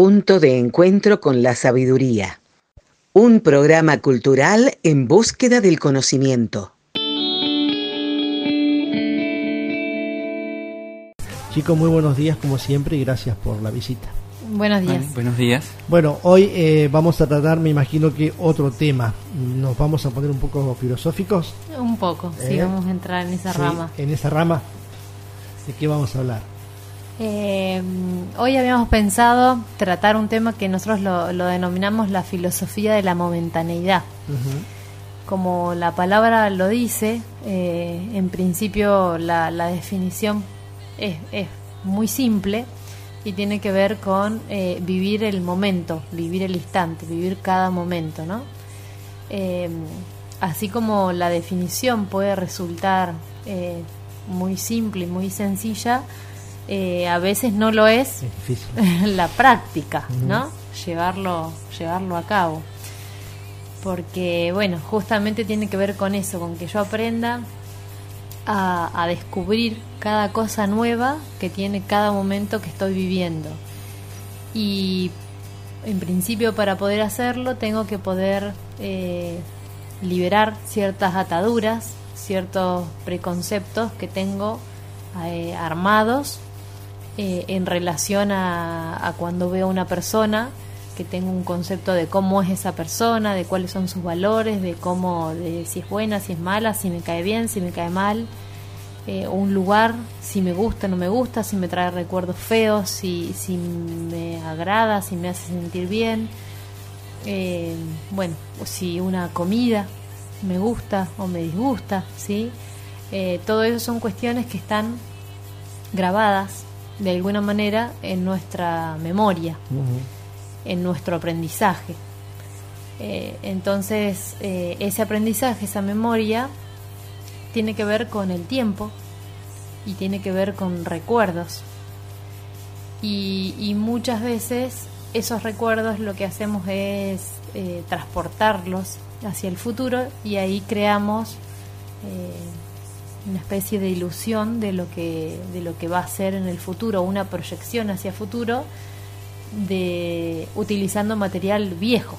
Punto de encuentro con la sabiduría. Un programa cultural en búsqueda del conocimiento. Chicos, muy buenos días como siempre y gracias por la visita. Buenos días. buenos días. Bueno, hoy eh, vamos a tratar, me imagino que otro tema. Nos vamos a poner un poco filosóficos. Un poco, sí, ¿Eh? vamos a entrar en esa Sí, rama. En esa rama. ¿De qué vamos a hablar? Eh, hoy habíamos pensado tratar un tema que nosotros lo, lo denominamos la filosofía de la momentaneidad. Como la palabra lo dice, eh, en principio la, la definición es, es muy simple y tiene que ver con eh, vivir el momento, vivir el instante, vivir cada momento, ¿no? Eh, así como la definición puede resultar eh, muy simple y muy sencilla, eh, a veces no lo es la práctica. ¿no? Llevarlo, llevarlo a cabo. Porque, bueno, justamente tiene que ver con eso, con que yo aprenda a, a descubrir cada cosa nueva que tiene cada momento que estoy viviendo. Y en principio para poder hacerlo tengo que poder eh, liberar ciertas ataduras, ciertos preconceptos que tengo eh, armados eh, en relación a, cuando veo a una persona, que tengo un concepto de cómo es esa persona, de cuáles son sus valores, de cómo, de si es buena, si es mala, si me cae bien, si me cae mal, eh, un lugar, si me gusta, no me gusta, si me trae recuerdos feos, si, si me agrada, si me hace sentir bien, eh, bueno, si una comida me gusta o me disgusta, ¿sí? Eh, todo eso son cuestiones que están grabadas de alguna manera en nuestra memoria, en nuestro aprendizaje. Eh, entonces, eh, ese aprendizaje, esa memoria, tiene que ver con el tiempo y tiene que ver con recuerdos. Y, y muchas veces esos recuerdos lo que hacemos es eh, transportarlos hacia el futuro y ahí creamos una especie de ilusión de lo que de lo que va a ser en el futuro, una proyección hacia futuro de utilizando material viejo.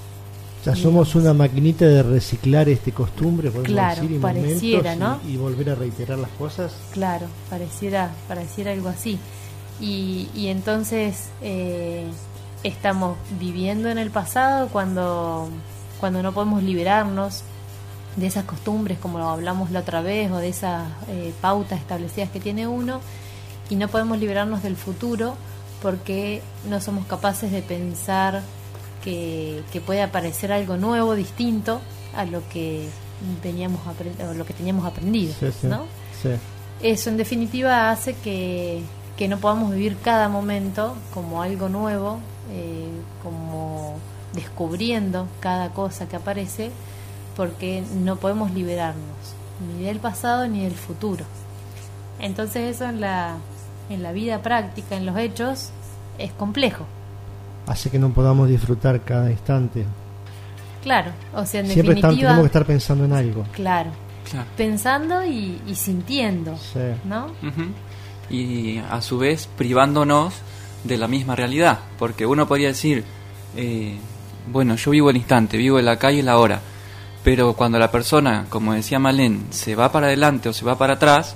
O sea, somos una maquinita de reciclar este costumbre, podemos Claro, decir, y pareciera, momentos ¿no? y, y volver a reiterar las cosas. Claro, pareciera, pareciera algo así. Y, y entonces eh, estamos viviendo en el pasado cuando, cuando no podemos liberarnos de esas costumbres como lo hablamos la otra vez o de esas eh, pautas establecidas que tiene uno y no podemos liberarnos del futuro porque no somos capaces de pensar que, que puede aparecer algo nuevo, distinto a lo que teníamos apre- o lo que teníamos aprendido, Sí, sí. ¿no? Sí. Eso en definitiva hace que, que no podamos vivir cada momento como algo nuevo, eh, como descubriendo cada cosa que aparece, porque no podemos liberarnos ni del pasado ni del futuro. Entonces eso en la, en la vida práctica, en los hechos, es complejo. Hace que no podamos disfrutar cada instante. Claro, o sea, en Siempre tenemos que estar pensando en algo. claro, Claro. pensando y, y sintiendo, Sí. ¿no? Y a su vez privándonos de la misma realidad, porque uno podría decir, eh, bueno, yo vivo el instante, vivo en la calle y la hora, pero cuando la persona, como decía Malén, se va para adelante o se va para atrás,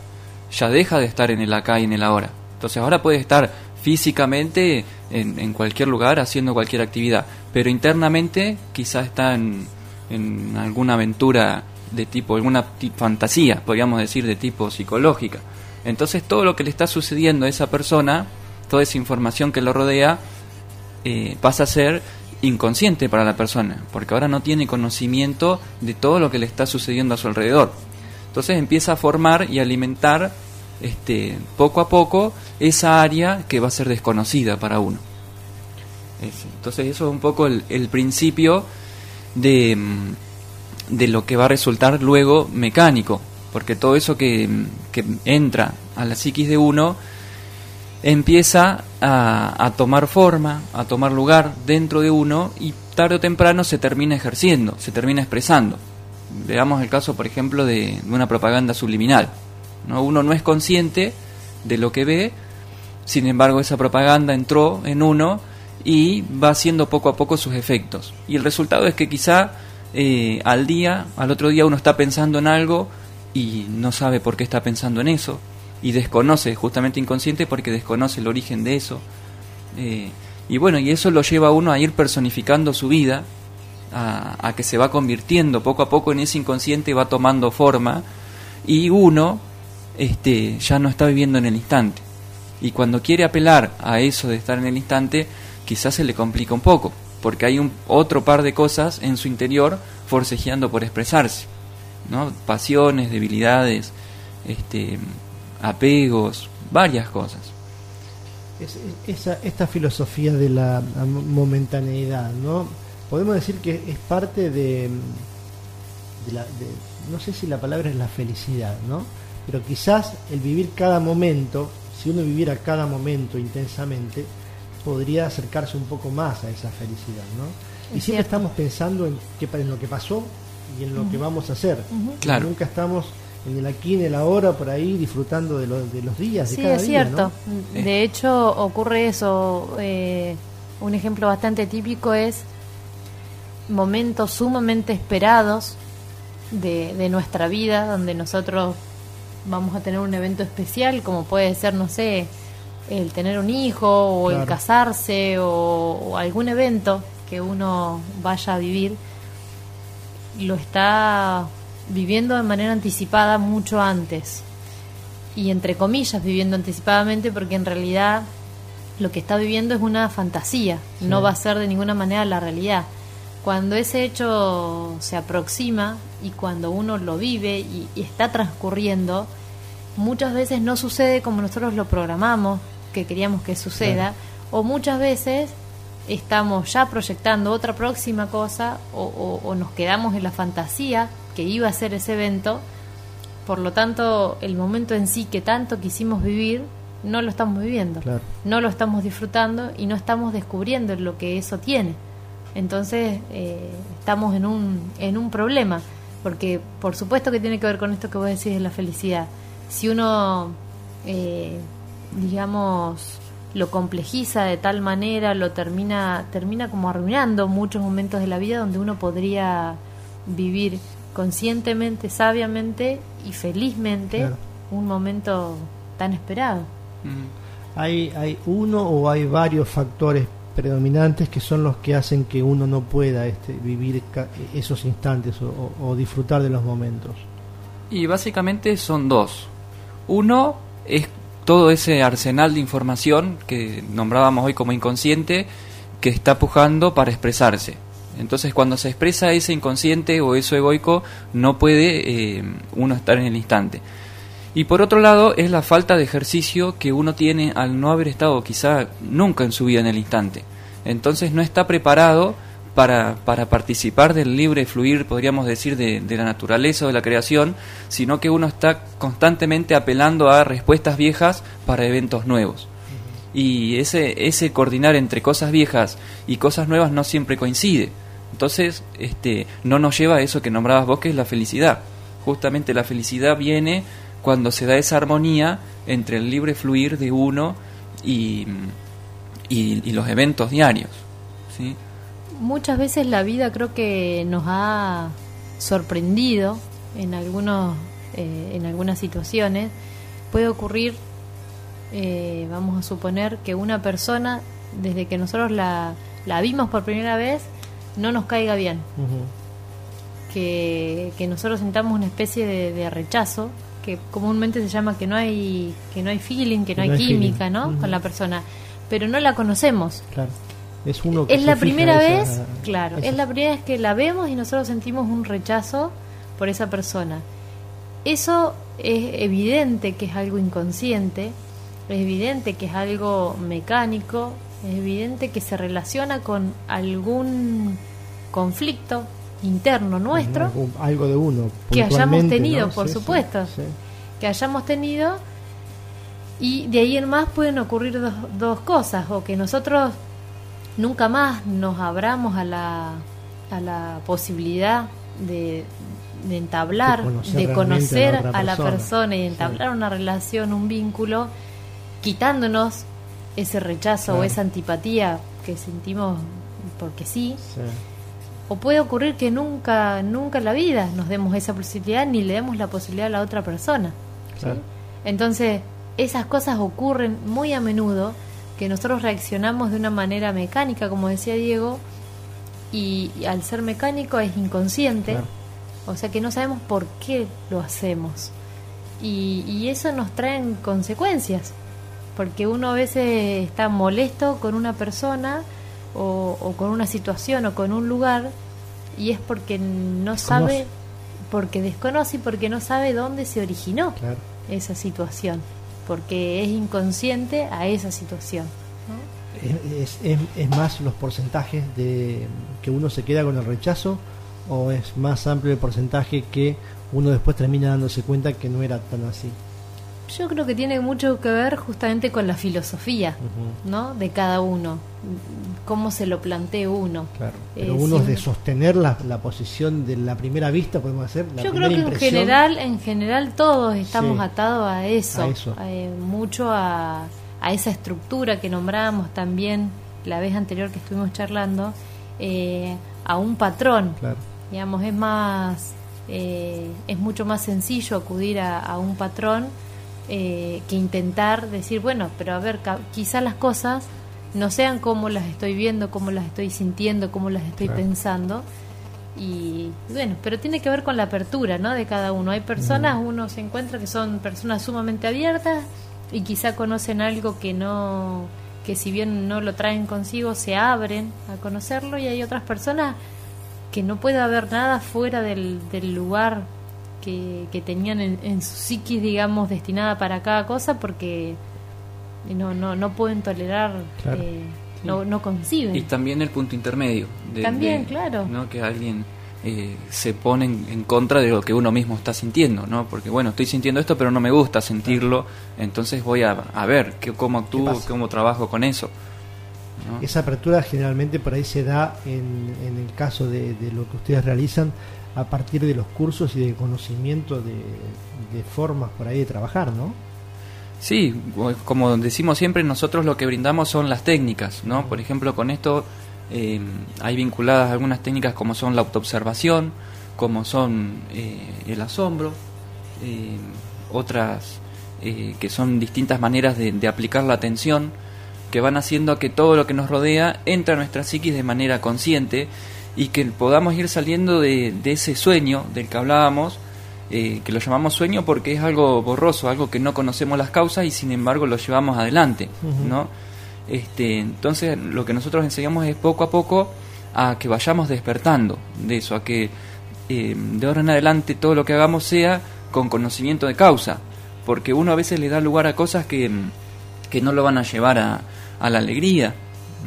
ya deja de estar en el acá y en el ahora. Entonces ahora puede estar físicamente en, cualquier lugar haciendo cualquier actividad, pero internamente quizás está en, en alguna aventura de tipo, alguna fantasía, podríamos decir, de tipo psicológica. Entonces todo lo que le está sucediendo a esa persona, toda esa información que lo rodea, eh, pasa a ser inconsciente para la persona, porque ahora no tiene conocimiento de todo lo que le está sucediendo a su alrededor. Entonces empieza a formar y alimentar este, poco a poco esa área que va a ser desconocida para uno. Es- Entonces eso es un poco el, el principio de, mm, de lo que va a resultar luego mecánico, porque todo eso que, mm, que entra a la psiquis de uno empieza a, tomar forma, a tomar lugar dentro de uno y tarde o temprano se termina ejerciendo, se termina expresando. Veamos el caso, por ejemplo, de, de una propaganda subliminal. ¿no? Uno no es consciente de lo que ve, sin embargo esa propaganda entró en uno y va haciendo poco a poco sus efectos. Y el resultado es que quizá eh, al día, al otro día uno está pensando en algo y no sabe por qué está pensando en eso y desconoce, justamente inconsciente porque desconoce el origen de eso. Eh, y bueno, y eso lo lleva a uno a ir personificando su vida, a, a, que se va convirtiendo poco a poco en ese inconsciente, va tomando forma y uno este, ya no está viviendo en el instante. Y cuando quiere apelar a eso de estar en el instante, quizás se le complica un poco, porque hay un otro par de cosas en su interior forcejeando por expresarse, ¿no? Pasiones, debilidades, este, apegos, varias cosas. Es, esa, esta filosofía de la momentaneidad, ¿no? Podemos decir que es parte de, de la, de, no sé si la palabra es la felicidad, ¿no? Pero quizás el vivir cada momento, si uno viviera cada momento intensamente, podría acercarse un poco más a esa felicidad, ¿no? y siempre estamos pensando en, qué, en lo que pasó y en lo que vamos a hacer. Claro. Nunca estamos en el aquí, en el ahora, por ahí disfrutando de, lo, de los días, sí, de cada es día, cierto. ¿no? De hecho, ocurre eso. Eh, un ejemplo bastante típico es momentos sumamente esperados de, de nuestra vida, donde nosotros vamos a tener un evento especial, como puede ser, no sé, el tener un hijo o Claro. el casarse o, o algún evento que uno vaya a vivir, lo está viviendo de manera anticipada mucho antes. Y entre comillas viviendo anticipadamente porque en realidad lo que está viviendo es una fantasía, Sí. no va a ser de ninguna manera la realidad. Cuando ese hecho se aproxima y cuando uno lo vive y, y está transcurriendo, muchas veces no sucede como nosotros lo programamos, que queríamos que suceda, o muchas veces estamos ya proyectando otra próxima cosa o, o- o nos quedamos en la fantasía que iba a ser ese evento, por lo tanto el momento en sí que tanto quisimos vivir no lo estamos viviendo, Claro. no lo estamos disfrutando y no estamos descubriendo lo que eso tiene. Entonces eh, estamos en un, en un problema, porque por supuesto que tiene que ver con esto que vos decís de la felicidad. Si uno, eh, digamos, lo complejiza de tal manera, lo termina, termina como arruinando muchos momentos de la vida donde uno podría vivir conscientemente, sabiamente y felizmente Claro. un momento tan esperado. Mm. Hay, hay uno o hay varios factores predominantes que son los que hacen que uno no pueda este, vivir ca- esos instantes o, o- o disfrutar de los momentos. Y básicamente son dos. Uno es todo ese arsenal de información que nombrábamos hoy como inconsciente que está pujando para expresarse. Entonces cuando se expresa ese inconsciente o eso egoico no puede eh, uno estar en el instante. Y por otro lado es la falta de ejercicio que uno tiene al no haber estado quizá nunca en su vida en el instante. Entonces no está preparado para, para participar del libre fluir, podríamos decir, de, de la naturaleza o de la creación, sino que uno está constantemente apelando a respuestas viejas para eventos nuevos. Y ese, ese coordinar entre cosas viejas y cosas nuevas no siempre coincide. Entonces, este, no nos lleva a eso que nombrabas vos, que es la felicidad. Justamente la felicidad viene cuando se da esa armonía entre el libre fluir de uno y, y, y los eventos diarios. ¿sí? Muchas veces la vida creo que nos ha sorprendido en algunos eh, en algunas situaciones. Puede ocurrir, eh, vamos a suponer que una persona desde que nosotros la, la vimos por primera vez no nos caiga bien, que, que nosotros sintamos una especie de, de rechazo que comúnmente se llama que no hay que no hay feeling, que no, hay, química, feeling. ¿no? Con la persona, pero no la conocemos. Claro. Es uno que Es la primera esa- vez, claro, esa- es la primera vez que la vemos y nosotros sentimos un rechazo por esa persona. Eso es evidente que es algo inconsciente, es evidente que es algo mecánico, es evidente que se relaciona con algún conflicto interno nuestro Algo- algo de uno. que hayamos tenido, ¿no? por Sí, supuesto. sí. que hayamos tenido y de ahí en más pueden ocurrir dos, dos cosas o que nosotros nunca más nos abramos a la, a la posibilidad de, de entablar, De conocer de realmente conocer a la persona. y entablar una relación, un vínculo, quitándonos ese rechazo o esa antipatía que sentimos porque sí. O puede ocurrir que nunca, nunca en la vida nos demos esa posibilidad ni le demos la posibilidad a la otra persona. Entonces, esas cosas ocurren muy a menudo que nosotros reaccionamos de una manera mecánica, como decía Diego, y, al ser mecánico es inconsciente, o sea que no sabemos por qué lo hacemos. Y, eso nos trae consecuencias, porque uno a veces está molesto con una persona o, con una situación o con un lugar y es porque no sabe, porque desconoce y porque no sabe dónde se originó esa situación, porque es inconsciente a esa situación. Es, es, más los porcentajes de que uno se queda con el rechazo o es más amplio el porcentaje que uno después termina dándose cuenta que no era tan así? Yo creo que tiene mucho que ver justamente con la filosofía, ¿no? De cada uno, cómo se lo plantea uno. Claro. Pero uno es de sostener la, posición de la primera vista, podemos hacer. Yo creo que en general, en general todos estamos atados a eso, eh, mucho a, a, esa estructura que nombramos también la vez anterior que estuvimos charlando, eh, a un patrón. Digamos, es más, eh, es mucho más sencillo acudir a, a un patrón eh, que intentar decir, bueno, pero a ver, quizás las cosas no sean como las estoy viendo, como las estoy sintiendo, como las estoy pensando. Y bueno, pero tiene que ver con la apertura, ¿no? De cada uno. Hay personas, uno se encuentra que son personas sumamente abiertas y quizá conocen algo que no, que si bien no lo traen consigo, se abren a conocerlo y hay otras personas que no puede haber nada fuera del, del lugar que, tenían en, su psiquis, digamos, destinada para cada cosa porque no, no, no pueden tolerar, eh, no, no conciben. Y también el punto intermedio. también, claro. ¿no? Que alguien eh, se pone en, contra de lo que uno mismo está sintiendo, ¿no? Porque, bueno, estoy sintiendo esto, pero no me gusta sentirlo, entonces voy a, a ver que, cómo actúo, cómo trabajo con eso. Esa apertura generalmente por ahí se da en, en el caso de, de, lo que ustedes realizan a partir de los cursos y de conocimiento de, formas por ahí de trabajar, ¿no? Sí, como decimos siempre, nosotros lo que brindamos son las técnicas, ¿no? Por ejemplo, con esto eh, hay vinculadas algunas técnicas como son la autoobservación, como son eh, el asombro, eh, otras que son distintas maneras de, de, aplicar la atención, que van haciendo que todo lo que nos rodea entre a nuestra psiquis de manera consciente y que podamos ir saliendo de, ese sueño del que hablábamos, eh, que lo llamamos sueño porque es algo borroso, algo que no conocemos las causas y sin embargo lo llevamos adelante, ¿no? Este, entonces lo que nosotros enseñamos es poco a poco a que vayamos despertando de eso, a que eh, de ahora en adelante todo lo que hagamos sea con conocimiento de causa, porque uno a veces le da lugar a cosas que, que no lo van a llevar a, a la alegría,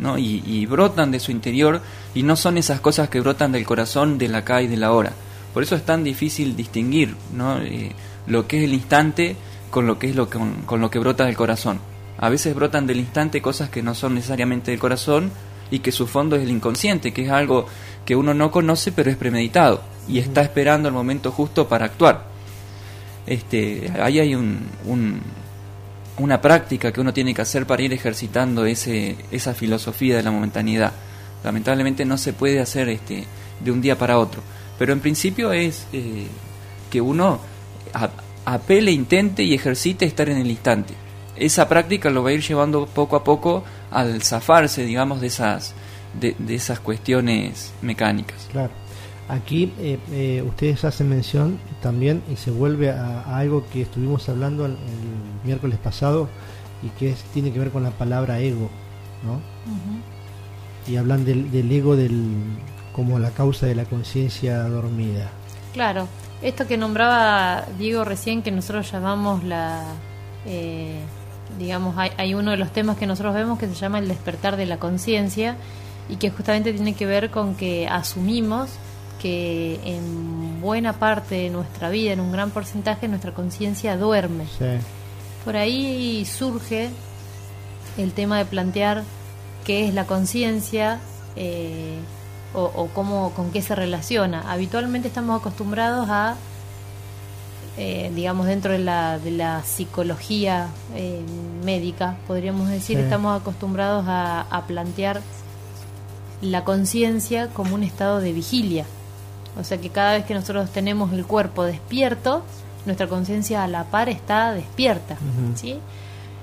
¿no? Y, y brotan de su interior y no son esas cosas que brotan del corazón de la acá y de la hora. Por eso es tan difícil distinguir ¿no? Eh, lo que es el instante con lo que es lo con, con lo que brota del corazón. A veces brotan del instante cosas que no son necesariamente del corazón y que su fondo es el inconsciente, que es algo que uno no conoce pero es premeditado y está esperando el momento justo para actuar. Este, ahí hay un, un, una práctica que uno tiene que hacer para ir ejercitando ese, esa filosofía de la momentaneidad. Lamentablemente no se puede hacer este, de un día para otro. Pero en principio es eh, que uno apele, intente y ejercite estar en el instante. Esa práctica lo va a ir llevando poco a poco al zafarse, digamos, de esas, de, esas cuestiones mecánicas. Claro. Aquí eh, eh, ustedes hacen mención también y se vuelve a, algo que estuvimos hablando el, miércoles pasado y que es, tiene que ver con la palabra ego, ¿no? Y hablan del, ego del, como la causa de la conciencia dormida. Claro, esto que nombraba Diego recién, que nosotros llamamos la... Eh, digamos, hay, hay, uno de los temas que nosotros vemos que se llama el despertar de la conciencia y que justamente tiene que ver con que asumimos que en buena parte de nuestra vida, en un gran porcentaje, nuestra conciencia duerme. Por ahí surge el tema de plantear qué es la conciencia eh, o, cómo, con qué se relaciona. Habitualmente estamos acostumbrados a, eh, digamos, dentro de la, de la psicología eh, médica, podríamos decir, estamos acostumbrados a, plantear la conciencia como un estado de vigilia. O sea que cada vez que nosotros tenemos el cuerpo despierto, nuestra conciencia a la par está despierta. ¿sí?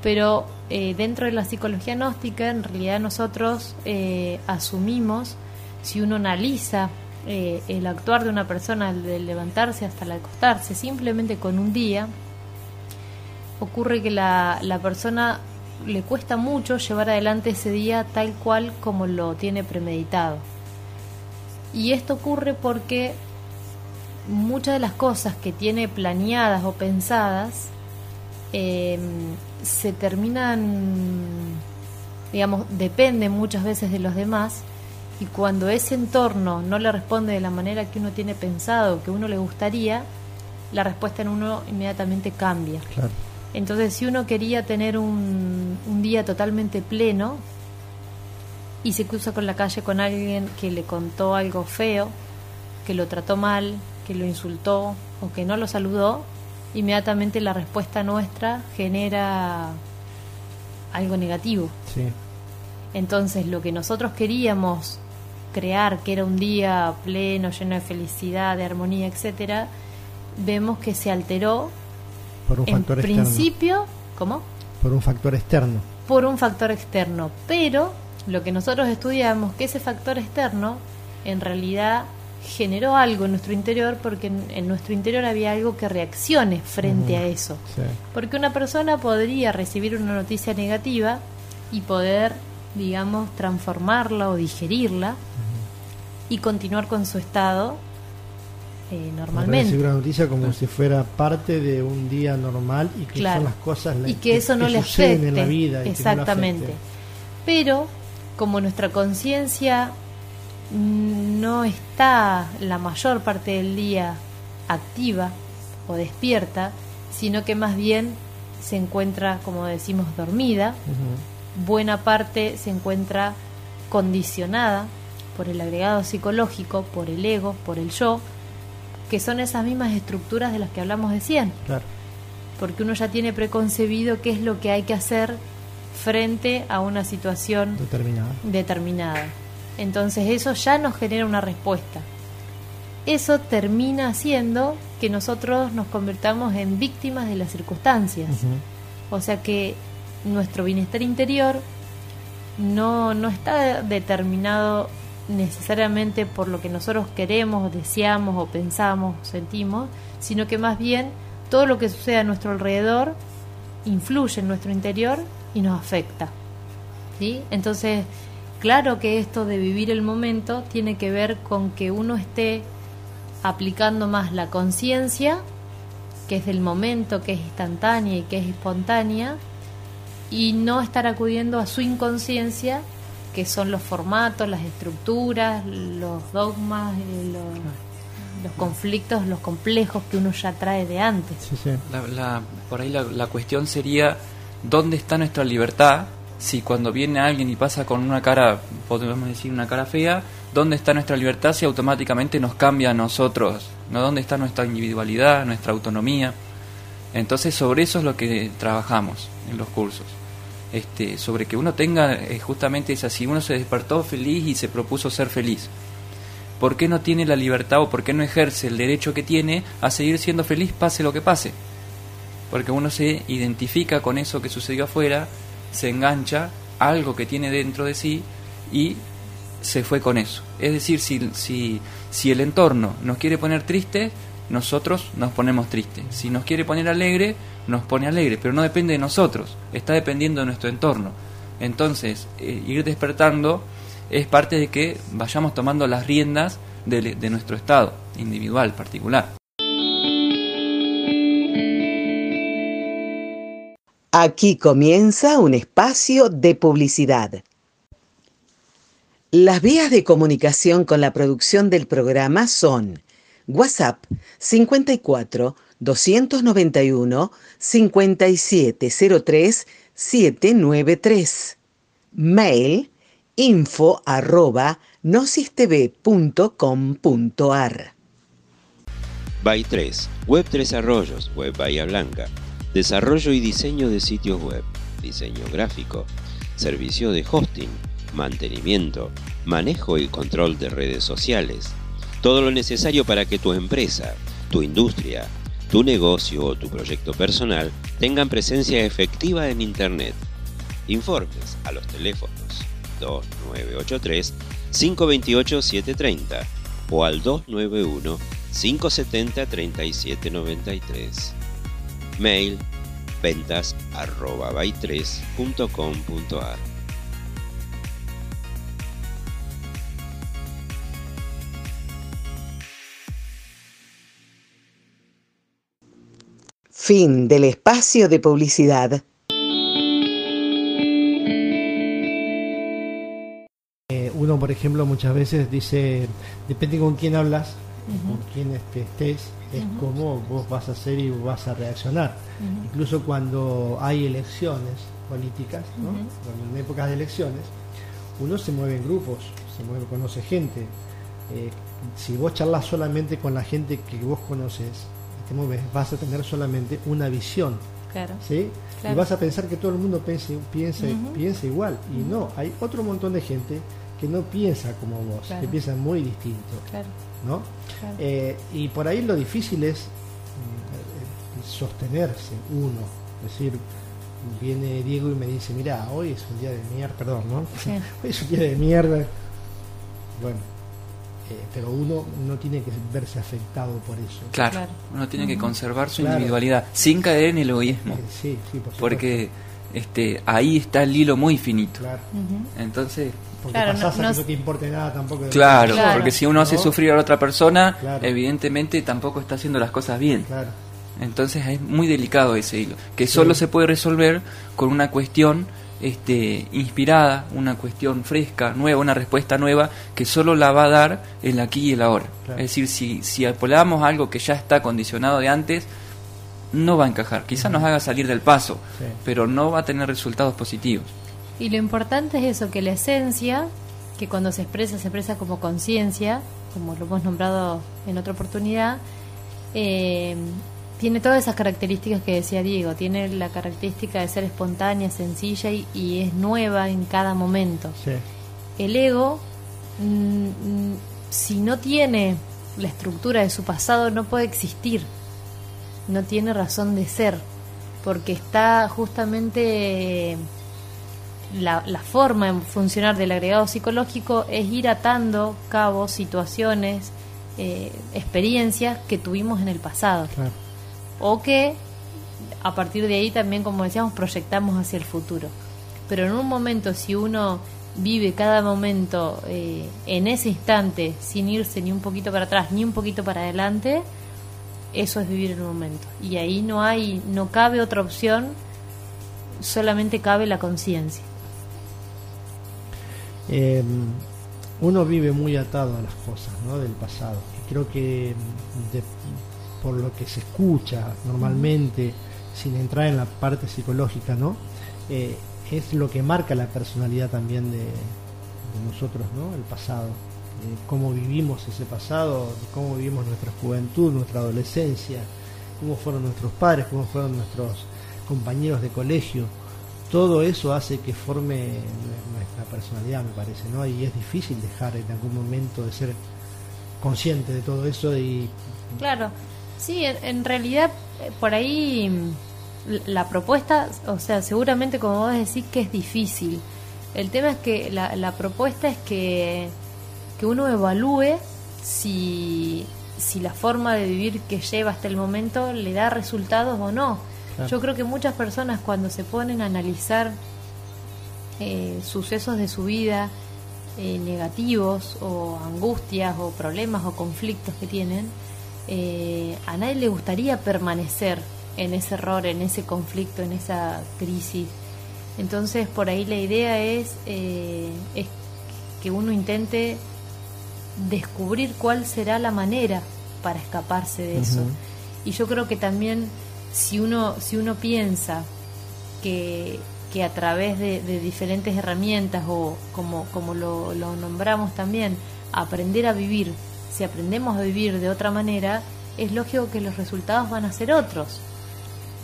Pero eh, dentro de la psicología gnóstica, en realidad nosotros eh, asumimos, si uno analiza eh, el actuar de una persona de levantarse hasta el acostarse, simplemente con un día, ocurre que la, la persona le cuesta mucho llevar adelante ese día tal cual como lo tiene premeditado. Y esto ocurre porque muchas de las cosas que tiene planeadas o pensadas eh, se terminan, digamos, dependen muchas veces de los demás y cuando ese entorno no le responde de la manera que uno tiene pensado, que uno le gustaría, la respuesta en uno inmediatamente cambia. Entonces, si uno quería tener un, un día totalmente pleno y se cruza con la calle con alguien que le contó algo feo, que lo trató mal, que lo insultó o que no lo saludó, inmediatamente la respuesta nuestra genera algo negativo. Entonces lo que nosotros queríamos crear, que era un día pleno, lleno de felicidad, de armonía, etcétera, vemos que se alteró por un en factor principio, ¿cómo? Por un factor externo. Por un factor externo, pero lo que nosotros estudiamos que ese factor externo en realidad generó algo en nuestro interior porque en, nuestro interior había algo que reaccione frente a eso. Porque una persona podría recibir una noticia negativa y poder, digamos, transformarla o digerirla y continuar con su estado eh, normalmente. Recibir una noticia como si fuera parte de un día normal y que son las cosas y que, eso no le afecte en la vida. Exactamente. Pero como nuestra conciencia no está la mayor parte del día activa o despierta, sino que más bien se encuentra, como decimos, dormida. Buena parte se encuentra condicionada por el agregado psicológico, por el ego, por el yo, que son esas mismas estructuras de las que hablamos de 100. Porque uno ya tiene preconcebido qué es lo que hay que hacer frente a una situación determinada. Entonces eso ya nos genera una respuesta. Eso termina haciendo que nosotros nos convirtamos en víctimas de las circunstancias. O sea que nuestro bienestar interior no, no está determinado necesariamente por lo que nosotros queremos, deseamos o pensamos, sentimos, sino que más bien todo lo que sucede a nuestro alrededor influye en nuestro interior y nos afecta. ¿sí? Entonces, claro que esto de vivir el momento tiene que ver con que uno esté aplicando más la conciencia, que es del momento, que es instantánea y que es espontánea, y no estar acudiendo a su inconsciencia, que son los formatos, las estructuras, los dogmas, eh, los, conflictos, los complejos que uno ya trae de antes. por ahí la cuestión sería, ¿dónde está nuestra libertad si cuando viene alguien y pasa con una cara, podemos decir una cara fea, ¿dónde está nuestra libertad si automáticamente nos cambia a nosotros? ¿no? ¿Dónde está nuestra individualidad, nuestra autonomía? Entonces sobre eso es lo que trabajamos en los cursos. Este, sobre que uno tenga eh, justamente esa, si uno se despertó feliz y se propuso ser feliz, ¿por qué no tiene la libertad o por qué no ejerce el derecho que tiene a seguir siendo feliz pase lo que pase? Porque uno se identifica con eso que sucedió afuera se engancha algo que tiene dentro de sí y se fue con eso. Es decir, si, si, si el entorno nos quiere poner triste, nosotros nos ponemos tristes. Si nos quiere poner alegre, nos pone alegre, pero no depende de nosotros, está dependiendo de nuestro entorno. Entonces, eh, ir despertando es parte de que vayamos tomando las riendas de, de nuestro estado individual particular. Aquí comienza un espacio de publicidad. Las vías de comunicación con la producción del programa son WhatsApp 54 291 5703 793, mail info arroba. By 3, Web 3 Arroyos, Web Bahía Blanca desarrollo y diseño de sitios web, diseño gráfico, servicio de hosting, mantenimiento, manejo y control de redes sociales, todo lo necesario para que tu empresa, tu industria, tu negocio o tu proyecto personal tengan presencia efectiva en Internet. Informes a los teléfonos 2983 528 730 o al 291 570 3793. Mail ventas arroba by3.com.ar Fin del espacio de publicidad. Eh, uno, por ejemplo, muchas veces dice, depende con quién hablas, con quién este, estés, es cómo vos vas a hacer y vas a reaccionar. Incluso cuando hay elecciones políticas, ¿no? en épocas de elecciones, uno se mueve en grupos, se mueve, conoce gente. Eh, si vos charlas solamente con la gente que vos conoces, te mueves, vas a tener solamente una visión. Claro. ¿sí? Claro. Y vas a pensar que todo el mundo piense, piensa igual. Y no, hay otro montón de gente que no piensa como vos, Claro. que piensa muy distinto. Claro, ¿no? claro. Eh, y por ahí lo difícil es mm, eh, sostenerse uno. Es decir, viene Diego y me dice, mira, hoy es un día de mierda, perdón, ¿no? Sí. hoy es un día de mierda. Bueno, eh, pero uno no tiene que verse afectado por eso. Claro, Claro. uno tiene que conservar su Claro. individualidad sin caer en el egoísmo, Eh, sí, sí, por supuesto. porque este ahí está el hilo muy finito. Claro. Entonces, porque Claro, pasás no- a no que no es- te importe nada tampoco. claro, Claro. porque si uno hace sufrir a la otra persona, Claro. evidentemente tampoco está haciendo las cosas bien. Claro, Entonces es muy delicado ese hilo, que solo Sí. se puede resolver con una cuestión este, inspirada, una cuestión fresca, nueva, una respuesta nueva, que solo la va a dar el aquí y el ahora. Claro. Es decir, si, si apelamos algo que ya está condicionado de antes, no va a encajar. Quizás nos haga salir del paso, Sí. pero no va a tener resultados positivos. Y lo importante es eso, que la esencia, que cuando se expresa, se expresa como conciencia, como lo hemos nombrado en otra oportunidad, eh, tiene todas esas características que decía Diego, tiene la característica de ser espontánea, sencilla y, y es nueva en cada momento. sí, El ego, mm, mm, si no tiene la estructura de su pasado, no puede existir, no tiene razón de ser, porque está justamente la, la forma en funcionar del agregado psicológico es ir atando cabos, situaciones, eh, experiencias que tuvimos en el pasado claro. o que a partir de ahí también, como decíamos, proyectamos hacia el futuro. Pero en un momento, si uno vive cada momento eh, en ese instante, sin irse ni un poquito para atrás ni un poquito para adelante, eso es vivir el momento. Y ahí no hay, no cabe otra opción, solamente cabe la conciencia. Eh, uno vive muy atado a las cosas ¿no? del pasado. Y creo que mm, de- por lo que se escucha normalmente, sin entrar en la parte psicológica, ¿no? Eh, es lo que marca la personalidad también de, de nosotros, ¿no? el pasado. Cómo vivimos ese pasado, cómo vivimos nuestra juventud, nuestra adolescencia, cómo fueron nuestros padres, cómo fueron nuestros compañeros de colegio todo eso hace que forme nuestra personalidad, me parece, ¿no? Y es difícil dejar en algún momento de ser consciente de todo eso y Claro, sí, en, en realidad eh, por ahí mm, la propuesta, o sea, seguramente como vos decís que es difícil. El tema es que la, la propuesta es que, que uno evalúe si, si la forma de vivir que lleva hasta el momento le da resultados o no. Claro. Yo creo que muchas personas cuando se ponen a analizar eh, sucesos de su vida eh, negativos o angustias o problemas o conflictos que tienen, eh, a nadie le gustaría permanecer en ese error, en ese conflicto, en esa crisis. Entonces, por ahí la idea es, eh, es que uno intente descubrir cuál será la manera para escaparse de eso. Y yo creo que también si uno, si uno piensa que, que a través de, de diferentes herramientas o como, como lo, lo nombramos también, aprender a vivir, si aprendemos a vivir de otra manera, es lógico que los resultados van a ser otros.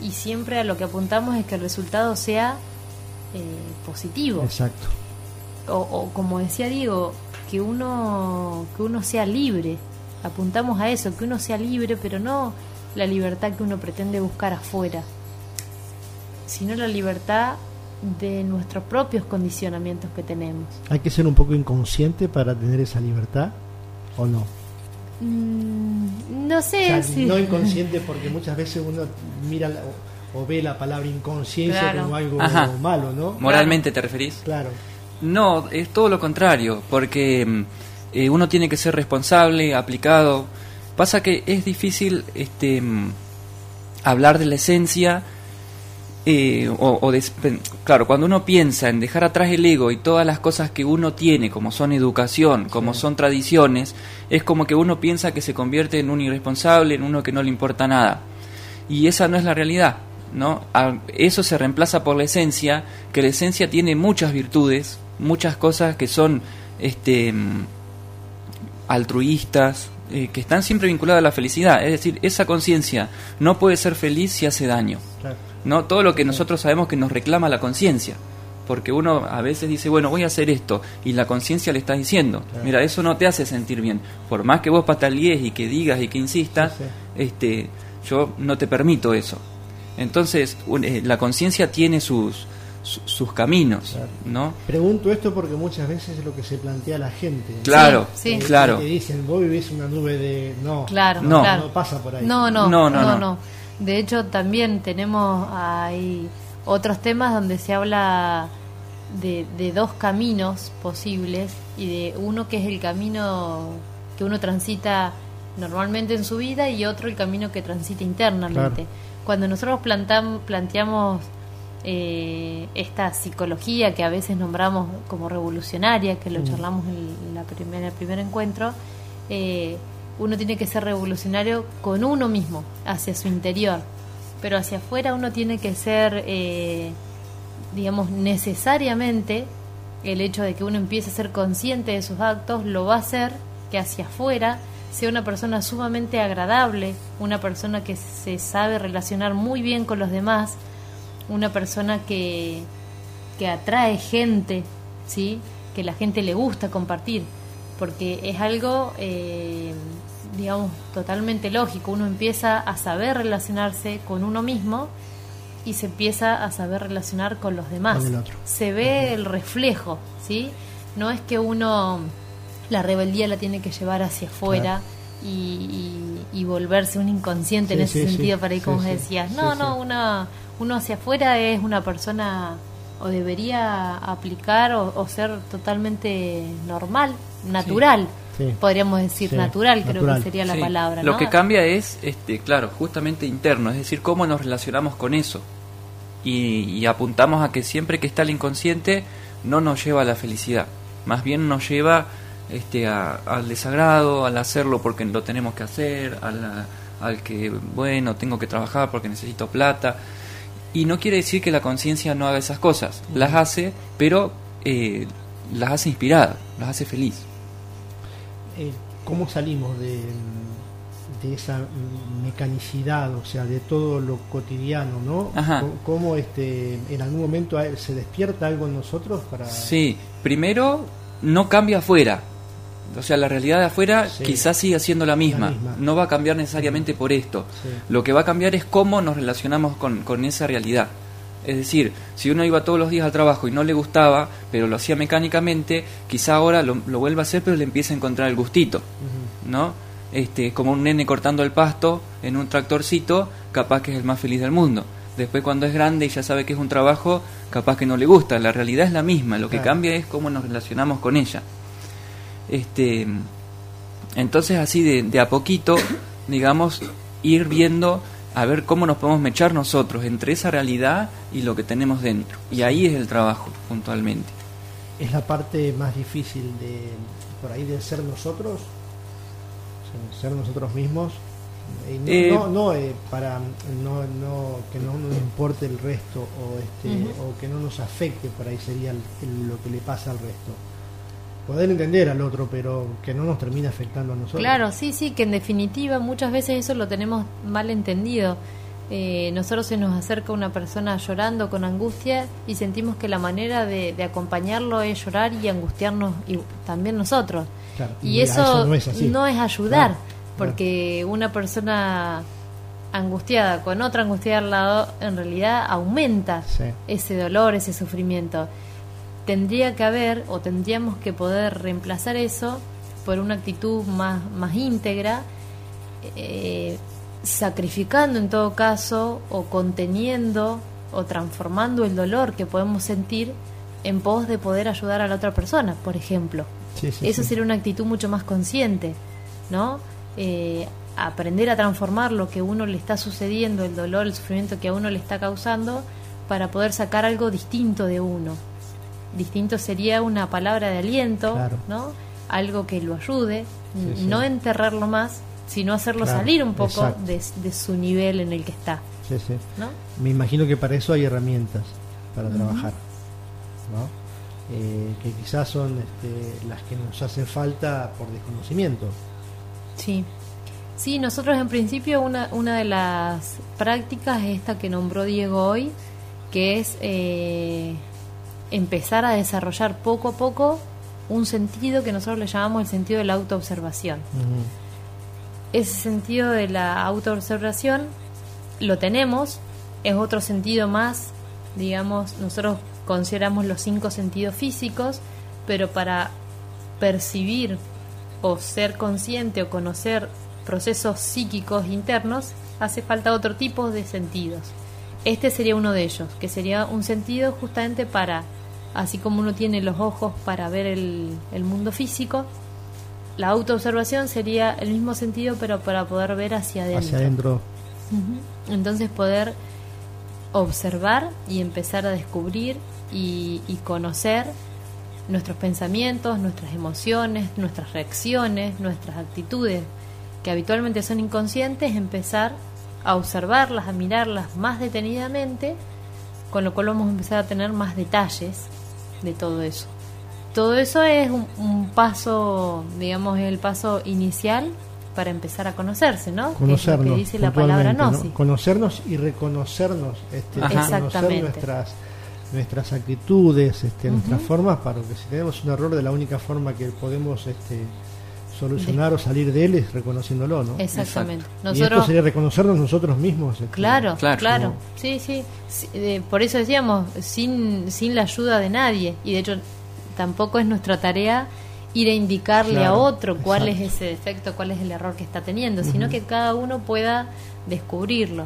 Y siempre a lo que apuntamos es que el resultado sea eh, positivo. exacto. O, o como decía Diego, que uno, que uno sea libre. Apuntamos a eso, que uno sea libre, pero no la libertad que uno pretende buscar afuera, sino la libertad de nuestros propios condicionamientos que tenemos. ¿Hay que ser un poco inconsciente para tener esa libertad o no? Mm, no sé O sea, si... no inconsciente porque muchas veces uno mira la- o, o ve la palabra inconsciencia Claro. como algo Ajá. malo, ¿no? ¿Moralmente te referís? Claro. No, es todo lo contrario, porque mm, eh, uno tiene que ser responsable, aplicado. Pasa que es difícil este, mm, hablar de la esencia, eh, o, o de- claro, cuando uno piensa en dejar atrás el ego y todas las cosas que uno tiene, como son educación, como son tradiciones, es como que uno piensa que se convierte en un irresponsable, en uno que no le importa nada. Y esa no es la realidad. ¿no? A- Eso se reemplaza por la esencia, que la esencia tiene muchas virtudes, muchas cosas que son este, altruistas, eh, que están siempre vinculadas a la felicidad. Es decir, esa conciencia no puede ser feliz si hace daño. Claro. ¿no? Todo lo que nosotros sabemos que nos reclama la conciencia. Porque uno a veces dice, bueno, voy a hacer esto, y la conciencia le está diciendo, Claro. mira, eso no te hace sentir bien. Por más que vos patalees y que digas y que insistas, Sí, este, yo no te permito eso. Entonces, un- eh, la conciencia tiene sus, su- sus caminos, Claro. ¿no? Pregunto esto porque muchas veces es lo que se plantea la gente. Claro, Sí, sí. Eh, claro. Que dicen, vos vivís una nube de... No, Claro, No. claro. no pasa por ahí. No, no, No, no, no, no, no. De hecho, también tenemos ahí otros temas donde se habla de, de dos caminos posibles y de uno que es el camino que uno transita normalmente en su vida y otro el camino que transita internamente. Claro. Cuando nosotros plantam- planteamos eh, esta psicología que a veces nombramos como revolucionaria, que lo Mm. charlamos en la primera, el primer encuentro, eh, uno tiene que ser revolucionario con uno mismo, hacia su interior, pero hacia afuera uno tiene que ser, eh, digamos, necesariamente el hecho de que uno empiece a ser consciente de sus actos lo va a hacer que hacia afuera sea una persona sumamente agradable, una persona que se sabe relacionar muy bien con los demás, una persona que, que atrae gente, ¿sí? que la gente le gusta compartir, porque es algo, eh, digamos, totalmente lógico. Uno empieza a saber relacionarse con uno mismo y se empieza a saber relacionar con los demás. Con. Se ve el reflejo, ¿sí? No es que uno la rebeldía la tiene que llevar hacia afuera y, y- y volverse un inconsciente en ese sí, sí. sentido para ir como sí. decías. Sí, No, sí. no, uno, uno hacia afuera es una persona o debería aplicar o, o ser totalmente normal, natural. Sí. Podríamos decir Sí, natural, creo natural. que sería la Sí, palabra. Lo ¿no? que cambia es, este, claro, justamente interno, es decir, cómo nos relacionamos con eso. Y, y apuntamos a que siempre que está el inconsciente no nos lleva a la felicidad, más bien nos lleva este, a- al desagrado, al hacerlo porque lo tenemos que hacer, a la- al que, bueno, tengo que trabajar porque necesito plata. Y no quiere decir que la conciencia no haga esas cosas, las hace, pero eh, las hace inspirada, las hace feliz. Eh, ¿Cómo salimos de, de esa mecanicidad, o sea, de todo lo cotidiano, ¿no? Ajá. ¿Cómo- ¿Cómo este, en algún momento se despierta algo en nosotros para... Sí, primero no cambia afuera. O sea, la realidad de afuera Sí. quizás siga siendo la misma. La misma. No va a cambiar necesariamente por esto. Sí. Lo que va a cambiar es cómo nos relacionamos con, con esa realidad. Es decir, si uno iba todos los días al trabajo y no le gustaba, pero lo hacía mecánicamente, quizá ahora lo, lo vuelva a hacer, pero le empieza a encontrar el gustito. ¿no? Este, como un nene cortando el pasto en un tractorcito, capaz que es el más feliz del mundo. Después cuando es grande y ya sabe que es un trabajo, capaz que no le gusta. La realidad es la misma, lo que Claro. cambia es cómo nos relacionamos con ella. Este, entonces así de, de a poquito, digamos, ir viendo a ver cómo nos podemos mechar nosotros entre esa realidad y lo que tenemos dentro. Y ahí es el trabajo, puntualmente. Es la parte más difícil de, por ahí, de ser nosotros, ser nosotros mismos. No, Eh, no, no, eh, para no, no, que no nos importe el resto o, este, o que no nos afecte, por ahí sería el- el- lo que le pasa al resto. Poder entender al otro, pero que no nos termine afectando a nosotros. Claro, sí, sí, que en definitiva muchas veces eso lo tenemos mal entendido. eh, nosotros se nos acerca una persona llorando con angustia y sentimos que la manera de, acompañarlo es llorar y angustiarnos y también nosotros. y eso, no, es ayudar, porque una persona angustiada con otra angustiada al lado, en realidad aumenta ese dolor, ese sufrimiento. Tendría que haber o tendríamos que poder reemplazar eso por una actitud más, más íntegra, eh, sacrificando en todo caso o conteniendo o transformando el dolor que podemos sentir en pos de poder ayudar a la otra persona, por ejemplo. Eso sería una actitud mucho más consciente, ¿no? Eh, aprender a transformar lo que a uno le está sucediendo, el dolor, el sufrimiento que a uno le está causando, para poder sacar algo distinto de uno. Distinto sería una palabra de aliento, ¿no? Algo que lo ayude, no enterrarlo más, sino hacerlo salir un poco de, su nivel en el que está. Me imagino que para eso hay herramientas para trabajar, eh, que quizás son este, las que nos hacen falta por desconocimiento. Sí. Sí, nosotros en principio una, una de las prácticas es esta que nombró Diego hoy, que es eh, empezar a desarrollar poco a poco un sentido que nosotros le llamamos el sentido de la autoobservación. Ese sentido de la autoobservación lo tenemos, es otro sentido más, digamos, nosotros consideramos los cinco sentidos físicos, pero para percibir o ser consciente o conocer procesos psíquicos internos, hace falta otro tipo de sentidos. Este sería uno de ellos, que sería un sentido justamente para, así como uno tiene los ojos para ver el, mundo físico, la autoobservación sería el mismo sentido, pero para poder ver hacia adentro. Hacia adentro. Entonces poder observar y empezar a descubrir y, y, conocer nuestros pensamientos, nuestras emociones, nuestras reacciones, nuestras actitudes, que habitualmente son inconscientes, empezar a observarlas, a mirarlas más detenidamente, con lo cual vamos a empezar a tener más detalles de todo eso. Todo eso es un, paso, digamos, el paso inicial para empezar a conocerse, ¿no? Conocernos, que, dice la palabra Conocernos y reconocernos, este, conocer nuestras nuestras actitudes, este, nuestras formas, para que si tenemos un error de la única forma que podemos este, solucionar o salir de él es reconociéndolo, ¿no? Exactamente. y esto sería reconocernos nosotros mismos. Este, claro, claro, Sí, sí. por eso decíamos, sin, sin la ayuda de nadie. Y de hecho, tampoco es nuestra tarea ir a indicarle a otro cuál es ese defecto, cuál es el error que está teniendo, sino que cada uno pueda descubrirlo.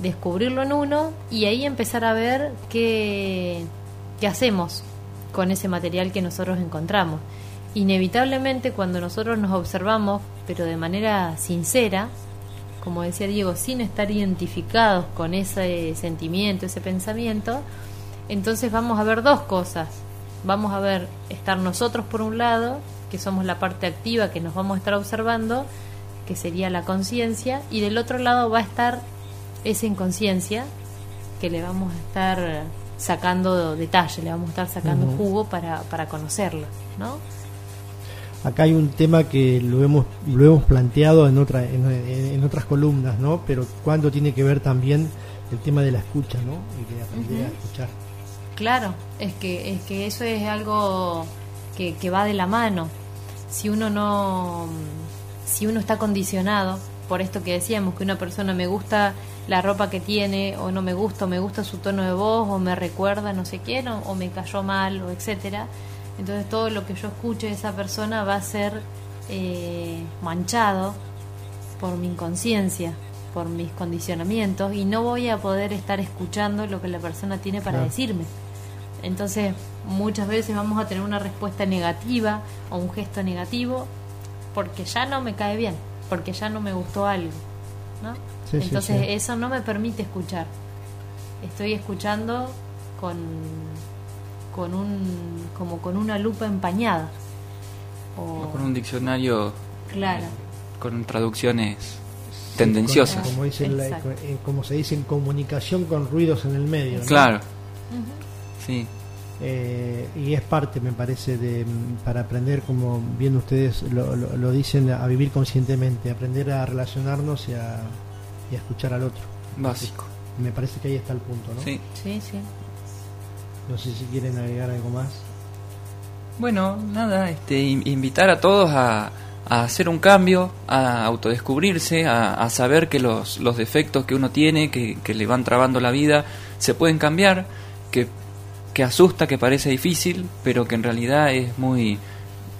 Descubrirlo en uno y ahí empezar a ver qué, qué hacemos con ese material que nosotros encontramos inevitablemente cuando nosotros nos observamos, pero de manera sincera, como decía Diego, sin estar identificados con ese sentimiento, ese pensamiento, entonces vamos a ver dos cosas. Vamos a ver estar nosotros por un lado, que somos la parte activa que nos vamos a estar observando, que sería la conciencia, y del otro lado va a estar esa inconsciencia que le vamos a estar sacando detalle, le vamos a estar sacando jugo para, para conocerla, ¿no? Acá hay un tema que lo hemos, lo hemos planteado en, otra, en, otras columnas, ¿no? Pero cuando tiene que ver también el tema de la escucha, ¿no? Y de aprender a escuchar. Claro, es que, es que eso es algo que, que va de la mano. Si uno no, si uno está condicionado por esto que decíamos, que una persona me gusta la ropa que tiene, o no me gusta, o me gusta su tono de voz, o me recuerda no sé quién, o, me cayó mal, o etcétera entonces todo lo que yo escuche de esa persona va a ser eh, manchado por mi inconsciencia, por mis condicionamientos y no voy a poder estar escuchando lo que la persona tiene para decirme. Entonces muchas veces vamos a tener una respuesta negativa o un gesto negativo porque ya no me cae bien, porque ya no me gustó algo. ¿no? Entonces eso no me permite escuchar. Estoy escuchando con con un como con una lupa empañada. O, con un diccionario claro. con traducciones tendenciosas. como, eh, como se dice en comunicación con ruidos en el medio claro. Sí. Eh, y es parte me parece de para aprender como bien ustedes lo, lo, dicen a vivir conscientemente aprender a relacionarnos y a, y a escuchar al otro. Básico. Me parece que ahí está el punto, ¿no? Sí. Sí, sí. No sé si quieren agregar algo más. Bueno, nada, este, in- invitar a todos a, a hacer un cambio, a autodescubrirse, a, a saber que los, los defectos que uno tiene, que, que le van trabando la vida, se pueden cambiar, que, que asusta, que parece difícil, pero que en realidad es muy,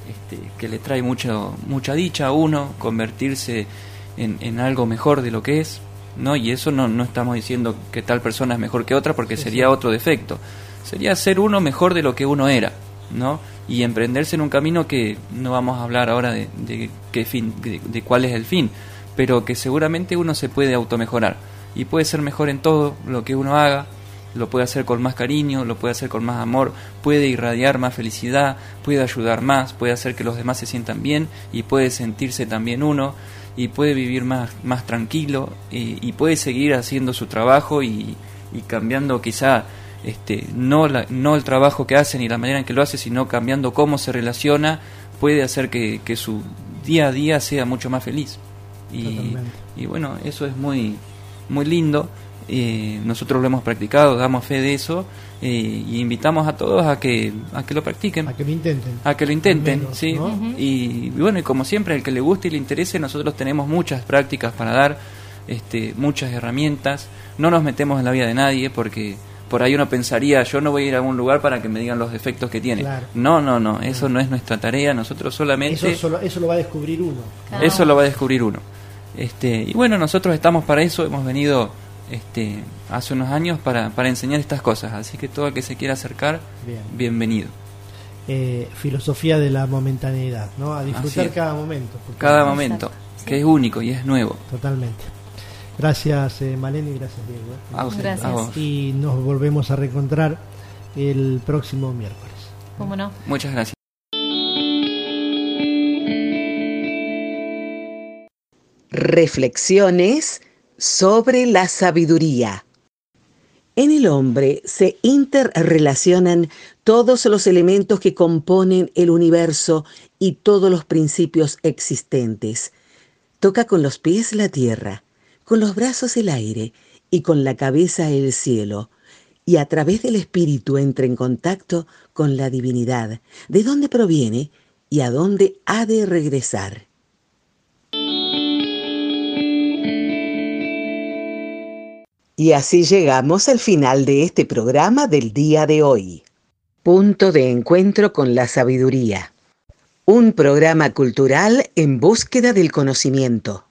este, que le trae mucho, mucha dicha a uno, convertirse en, en algo mejor de lo que es, ¿no? Y eso no, no estamos diciendo que tal persona es mejor que otra porque Sí, sería sí. otro defecto. Sería ser uno mejor de lo que uno era, ¿no? Y emprenderse en un camino que no vamos a hablar ahora de, qué fin, de, de cuál es el fin, pero que seguramente uno se puede automejorar y puede ser mejor en todo lo que uno haga, lo puede hacer con más cariño, lo puede hacer con más amor, puede irradiar más felicidad, puede ayudar más, puede hacer que los demás se sientan bien y puede sentirse también uno y puede vivir más, más tranquilo y, y puede seguir haciendo su trabajo y, y cambiando quizá este, no, la- no el trabajo que hace ni la manera en que lo hace, sino cambiando cómo se relaciona, puede hacer que, que su día a día sea mucho más feliz. Y, y bueno, eso es muy, muy lindo. eh, nosotros lo hemos practicado, damos fe de eso eh, y invitamos a todos a que, a que lo practiquen. A que lo intenten. A que lo intenten, menos, sí. ¿no? Ujú. y, y bueno, y como siempre, el que le guste y le interese, nosotros tenemos muchas prácticas para dar, este, muchas herramientas. No nos metemos en la vida de nadie porque por ahí uno pensaría, yo no voy a ir a un lugar para que me digan los defectos que tiene. Claro. No, no, no, eso no es nuestra tarea. Nosotros solamente Eso, solo- eso lo va a descubrir uno. Eso lo va a descubrir uno. Este, y bueno, nosotros estamos para eso, hemos venido este, hace unos años para, para enseñar estas cosas, así que todo el que se quiera acercar, Bien. bienvenido. Eh, filosofía de la momentaneidad, ¿no? A disfrutar cada momento. Cada momento, que es único y es nuevo. Totalmente. Gracias, eh, Maleni, gracias, Diego. ¿eh? A usted, Gracias. a vos. Y nos volvemos a reencontrar el próximo miércoles. ¿Cómo no? Muchas gracias. Reflexiones sobre la sabiduría. En el hombre se interrelacionan todos los elementos que componen el universo y todos los principios existentes. Toca con los pies la tierra, con los brazos el aire y con la cabeza el cielo, y a través del espíritu entra en contacto con la divinidad, de dónde proviene y a dónde ha de regresar. Y así llegamos al final de este programa del día de hoy. Punto de encuentro con la sabiduría. Un programa cultural en búsqueda del conocimiento.